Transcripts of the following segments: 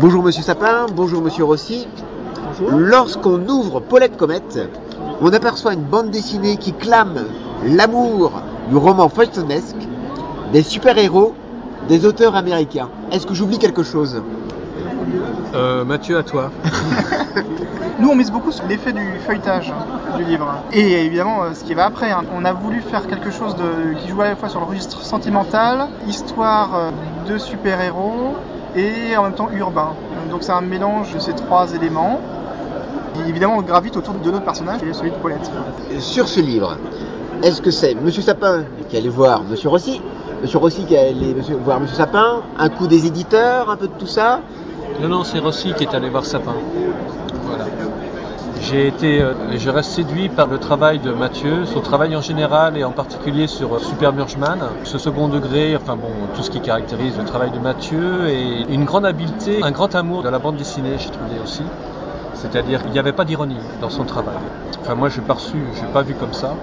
Bonjour Monsieur Sapin, bonjour Monsieur Rossi. Bonjour. Lorsqu'on ouvre Paulette Comète, on aperçoit une bande dessinée qui clame l'amour du roman feuilletonesque, des super-héros, des auteurs américains. Est-ce que j'oublie quelque chose? Euh, Mathieu, à toi. Nous, on mise beaucoup sur l'effet du feuilletage du livre. Et évidemment, euh, ce qui va après. hein. On a voulu faire quelque chose de, qui joue à la fois sur le registre sentimental, histoire euh, de super-héros et en même temps urbain. Donc c'est un mélange de ces trois éléments. Et évidemment, on gravite autour de notre personnage, qui est celui de Paulette. Sur ce livre, est-ce que c'est Monsieur Sapin qui allait voir Monsieur Rossi Monsieur Rossi qui allait voir Monsieur Sapin Un coup des éditeurs, un peu de tout ça? Non, non, c'est Rossi qui est allé voir Sapin. Voilà. J'ai été, euh, et je reste séduit par le travail de Mathieu, son travail en général et en particulier sur euh, Super Murgeman, ce second degré, enfin bon, tout ce qui caractérise le travail de Mathieu et une grande habileté, un grand amour de la bande dessinée, j'ai trouvé aussi. C'est-à-dire qu'il n'y avait pas d'ironie dans son travail. Enfin moi je n'ai pas reçu, je l'ai pas vu comme ça,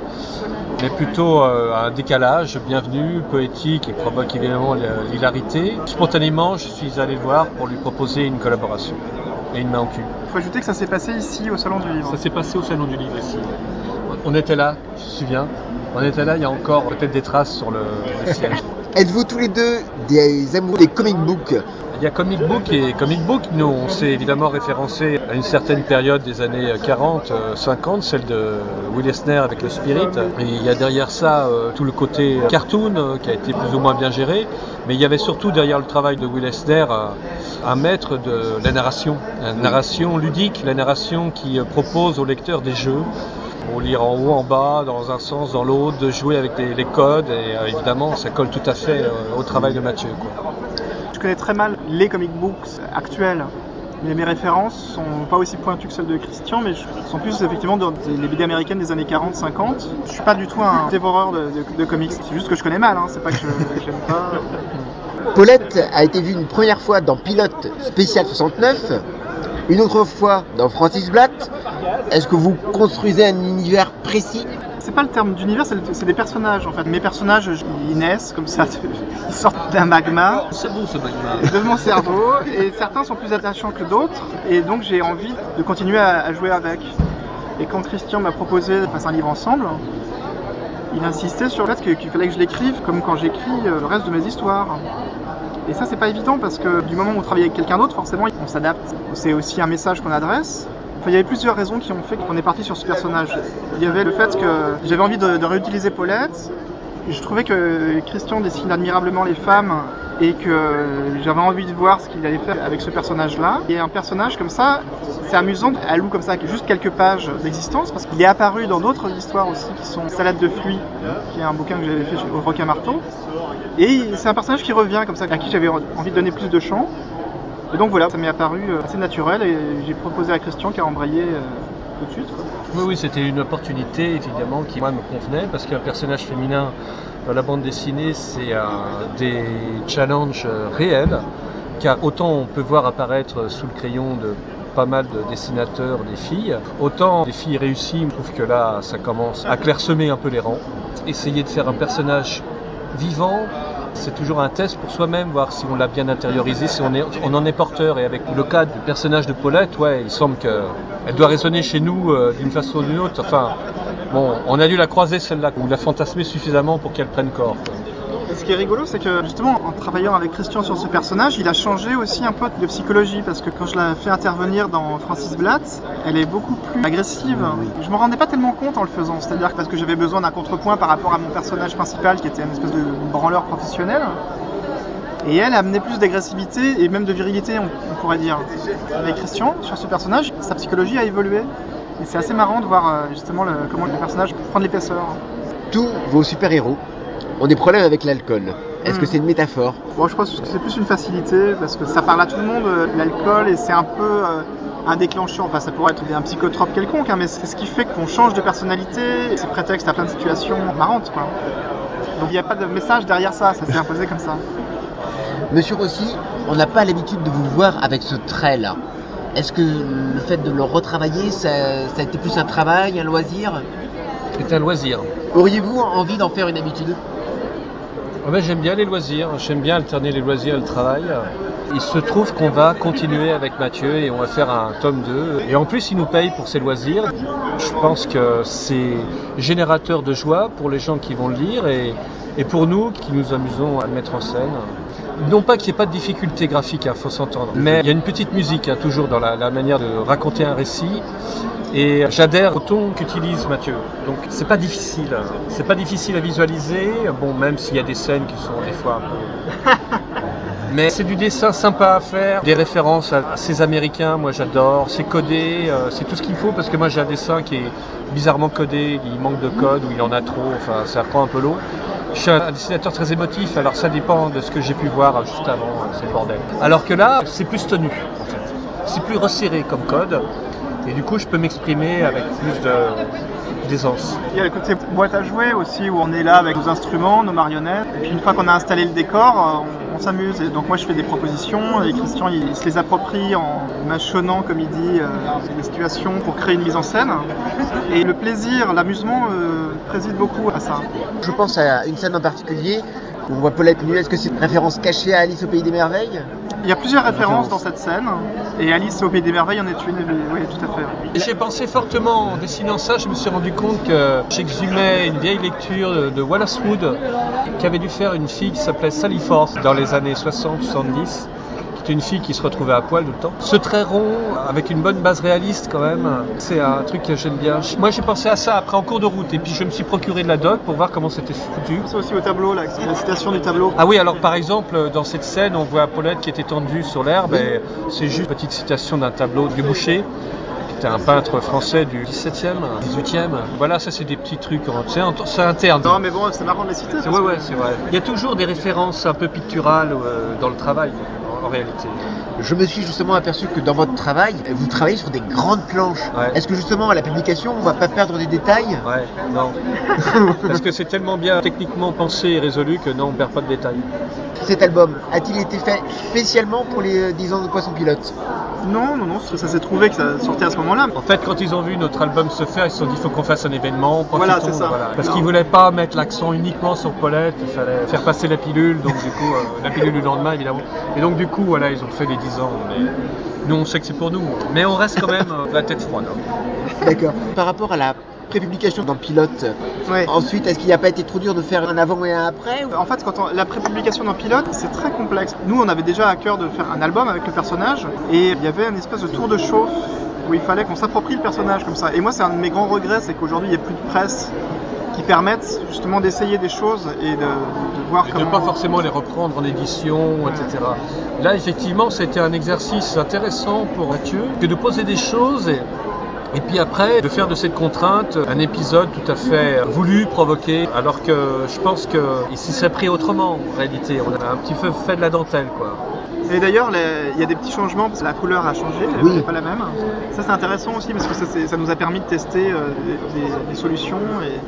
mais plutôt euh, un décalage bienvenu, poétique, qui provoque évidemment la- l'hilarité. Spontanément, je suis allé voir pour lui proposer une collaboration et une main au cul. Il faut ajouter que ça s'est passé ici, au Salon du Livre. Ça s'est passé au Salon du Livre ici. On était là, je me souviens? On était là, il y a encore peut-être des traces sur le, le siège. Êtes-vous tous les deux des amoureux des comic books? Il y a Comic Book et Comic Book, nous on s'est évidemment référencé à une certaine période des années 40, euh, 50, celle de Will Eisner avec le Spirit. Il y a derrière ça euh, tout le côté cartoon euh, qui a été plus ou moins bien géré. Mais il y avait surtout derrière le travail de Will Eisner euh, un maître de la narration, la narration ludique, la narration qui euh, propose au lecteur des jeux. Pour lire en haut, en bas, dans un sens, dans l'autre, de jouer avec les, codes et euh, évidemment ça colle tout à fait euh, au travail de Mathieu. Je connais très mal les comic books actuels. Mais mes références sont pas aussi pointues que celles de Christian, mais sont plus effectivement dans les BD américaines des années 40-50. Je suis pas du tout un dévoreur de, comics. C'est juste que je connais mal, hein. c'est pas que je j'aime pas. Paulette a été vue une première fois dans Pilote Spécial 69, une autre fois dans Francis Blatt. Est-ce que vous construisez un univers précis? C'est pas le terme d'univers, c'est des personnages en fait. Mes personnages, ils naissent comme ça, ils sortent d'un magma C'est bon ce magma. de mon cerveau, et certains sont plus attachants que d'autres, et donc j'ai envie de continuer à, à jouer avec. Et quand Christian m'a proposé de faire un livre ensemble, il insistait sur le fait que- qu'il fallait que je l'écrive comme quand j'écris euh, le reste de mes histoires. Et ça, c'est pas évident parce que du moment où on travaille avec quelqu'un d'autre, forcément, on s'adapte. C'est aussi un message qu'on adresse. Enfin, il y avait plusieurs raisons qui ont fait qu'on est parti sur ce personnage. Il y avait le fait que j'avais envie de, de réutiliser Paulette. Je trouvais que Christian dessine admirablement les femmes et que j'avais envie de voir ce qu'il allait faire avec ce personnage-là. Et un personnage comme ça, c'est amusant, elle loue comme ça juste quelques pages d'existence parce qu'il est apparu dans d'autres histoires aussi qui sont Salade de fruits, qui est un bouquin que j'avais fait au Requin Marteau. Et c'est un personnage qui revient comme ça, à qui j'avais envie de donner plus de champ. Et donc voilà, ça m'est apparu assez naturel et j'ai proposé à Christian qui a embrayé euh, Oui, c'était une opportunité évidemment qui me convenait parce qu'un personnage féminin dans la bande dessinée, c'est des challenges euh, réels car autant on peut voir apparaître sous le crayon de pas mal de dessinateurs des filles, autant des filles réussies, je trouve que là ça commence à clairsemer un peu les rangs. Essayer de faire un personnage vivant, c'est toujours un test pour soi-même, voir si on l'a bien intériorisé, si on, en est porteur. Et avec le cas du personnage de Paulette, ouais, il semble qu'elle doit résonner chez nous euh, d'une façon ou d'une autre. Enfin, bon, on a dû la croiser celle-là, ou la fantasmer suffisamment pour qu'elle prenne corps. Et ce qui est rigolo, c'est que justement, en travaillant avec Christian sur ce personnage, il a changé aussi un peu de psychologie parce que quand je l'ai fait intervenir dans Francis Blatt, elle est beaucoup plus agressive. Je me rendais pas tellement compte en le faisant, c'est-à-dire parce que j'avais besoin d'un contrepoint par rapport à mon personnage principal qui était une espèce de branleur professionnel. Et elle amenait plus d'agressivité et même de virilité, on, on pourrait dire. Avec Christian, sur ce personnage, sa psychologie a évolué. Et c'est assez marrant de voir euh, justement le- comment le personnage prend de l'épaisseur. Tous vos super-héros ont des problèmes avec l'alcool. Est-ce que Mm. c'est une métaphore? Bon, je pense que c'est plus une facilité parce que ça parle à tout le monde, euh, l'alcool, et c'est un peu euh, un déclencheur. Enfin, ça pourrait être un psychotrope quelconque, hein, mais c'est ce qui fait qu'on change de personnalité. et C'est prétexte à plein de situations marrantes, quoi. Donc il n'y a pas de message derrière ça, ça s'est imposé comme ça. Monsieur Rossi, on n'a pas l'habitude de vous voir avec ce trait-là. Est-ce que le fait de le retravailler, ça, ça a été plus un travail, un loisir? C'est un loisir. Auriez-vous envie d'en faire une habitude? Ah ben, j'aime bien les loisirs, j'aime bien alterner les loisirs et le travail. Il se trouve qu'on va continuer avec Mathieu et on va faire un tome 2. Et en plus, il nous paye pour ses loisirs. Je pense que c'est générateur de joie pour les gens qui vont le lire et, pour nous qui nous amusons à le mettre en scène. Non pas qu'il n'y ait pas de difficulté graphique, il faut s'entendre, mais il y a une petite musique hein, toujours dans la, la manière de raconter un récit. Et j'adhère au ton qu'utilise Mathieu. Donc c'est pas difficile. hein. C'est pas difficile à visualiser. Bon, même s'il y a des scènes qui sont des fois un peu. Mais c'est du dessin sympa à faire, des références à, ces Américains, moi j'adore. C'est codé, euh, c'est tout ce qu'il faut parce que moi j'ai un dessin qui est bizarrement codé, il manque de code ou il en a trop, enfin ça prend un peu l'eau. Je suis un dessinateur très émotif, alors ça dépend de ce que j'ai pu voir juste avant, c'est le bordel. Alors que là, c'est plus tenu. C'est plus resserré comme code. Et du coup, je peux m'exprimer avec plus d'aisance. Il y a le côté boîte à jouer aussi où on est là avec nos instruments, nos marionnettes. Et puis une fois qu'on a installé le décor, euh, on s'amuse. Donc moi je fais des propositions et Christian il, se les approprie en mâchonnant, comme il dit, euh, les situations pour créer une mise en scène. Et le plaisir, l'amusement euh, préside beaucoup à ça. Je pense à une scène en particulier on voit Paulette nue. Est-ce que c'est une référence cachée à Alice au Pays des Merveilles? Il y a plusieurs références dans cette scène. Et Alice au Pays des Merveilles en est une. Oui, tout à fait. Et J'ai pensé fortement en dessinant ça, je me suis rendu compte que j'exhumais une vieille lecture de, de Wallace Wood qui avait dû faire une fille qui s'appelait Sally Forth dans les années 60-70 qui était une fille qui se retrouvait à poil tout le temps. Ce trait rond, avec une bonne base réaliste quand même, c'est un truc que j'aime bien. Moi j'ai pensé à ça après en cours de route et puis je me suis procuré de la doc pour voir comment c'était foutu. C'est aussi au tableau, là, c'est la citation du tableau. Ah oui, alors par exemple, dans cette scène, on voit Paulette qui est étendue sur l'herbe et c'est juste une petite citation d'un tableau du Boucher, qui était un peintre français du 17e, 18e. Voilà, ça c'est des petits trucs, hein, c'est int- c'est interne. Non, mais bon, c'est marrant de les citer. Ouais, ouais, c'est vrai. Il y a toujours des références un peu picturales euh, dans le travail, en, en réalité. Je me suis justement aperçu que dans votre travail, vous travaillez sur des grandes planches. Ouais. Est-ce que justement à la publication, on va pas perdre des détails? Ouais, non. Parce que c'est tellement bien techniquement pensé et résolu que non, on perd pas de détails. Cet album a-t-il été fait spécialement pour les euh, 10 ans de Poisson Pilote? Non, non, non, ça, ça s'est trouvé que ça sortait à ce moment-là. En fait, quand ils ont vu notre album se faire, ils se sont dit il faut qu'on fasse un événement. Voilà, c'est ça. Parce qu'ils voulaient pas mettre l'accent uniquement sur Paulette, il fallait faire passer la pilule, donc du coup, euh, la pilule du lendemain évidemment. Et donc du coup, voilà, ils ont fait les 10 ans. Mais nous, on sait que c'est pour nous. Mais on reste quand même euh, la tête froide. hein. D'accord. Par rapport à la prépublication dans Pilote, Ouais. ensuite, est-ce qu'il n'a pas été trop dur de faire un avant et un après ou- En fait, quand on- la prépublication d'un pilote, c'est très complexe. Nous, on avait déjà à cœur de faire un album avec le personnage, et il y avait une espèce de tour de chauffe où il fallait qu'on s'approprie le personnage comme ça. Et moi, c'est un de mes grands regrets, c'est qu'aujourd'hui, il n'y a plus de presse qui permettent justement d'essayer des choses et de, de voir Et de comment. pas forcément les reprendre en édition, etc. Là, effectivement, c'était un exercice intéressant pour Mathieu que de poser des choses et, et puis après de faire de cette contrainte un épisode tout à fait voulu, provoqué, alors que je pense qu'il s'y serait pris autrement en réalité. On a un petit peu fait de la dentelle, quoi. Et d'ailleurs, il y a des petits changements parce que la couleur a changé, elle Oui. n'est pas la même. Ça, c'est intéressant aussi parce que ça, nous a permis de tester euh, des, des- des solutions. Et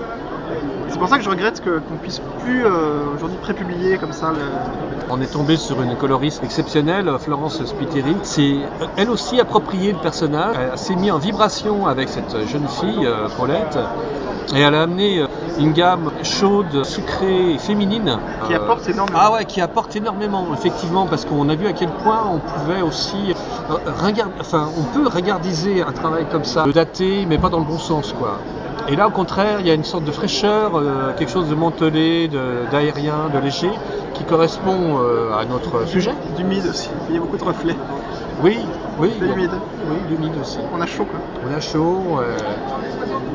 c'est pour ça que je regrette qu'on puisse plus euh, aujourd'hui prépublier comme ça. le- On est tombé sur une coloriste exceptionnelle, Florence Spiteri. C'est elle aussi approprié le personnage. Elle s'est mise en vibration avec cette jeune fille, euh, Paulette, et elle a amené euh, une gamme chaude, sucrée et féminine. Qui Euh, apporte énormément. Ah ouais, qui apporte énormément, effectivement, parce qu'on a vu à quel point on pouvait aussi euh, enfin, on peut regardiser un travail comme ça, le dater, mais pas dans le bon sens, quoi. Et là, au contraire, il y a une sorte de fraîcheur, euh, quelque chose de mantelé, de- d'aérien, de, léger, qui correspond euh, à notre sujet. D'humide aussi. Il y a beaucoup de reflets. Oui, oui, humide. oui, l'humide aussi. On a chaud quoi. On a chaud, euh,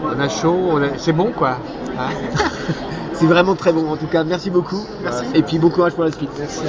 on a chaud, a- c'est bon, quoi. Hein C'est vraiment très bon en tout cas. Merci beaucoup. Merci. Et puis bon courage pour la suite. Merci.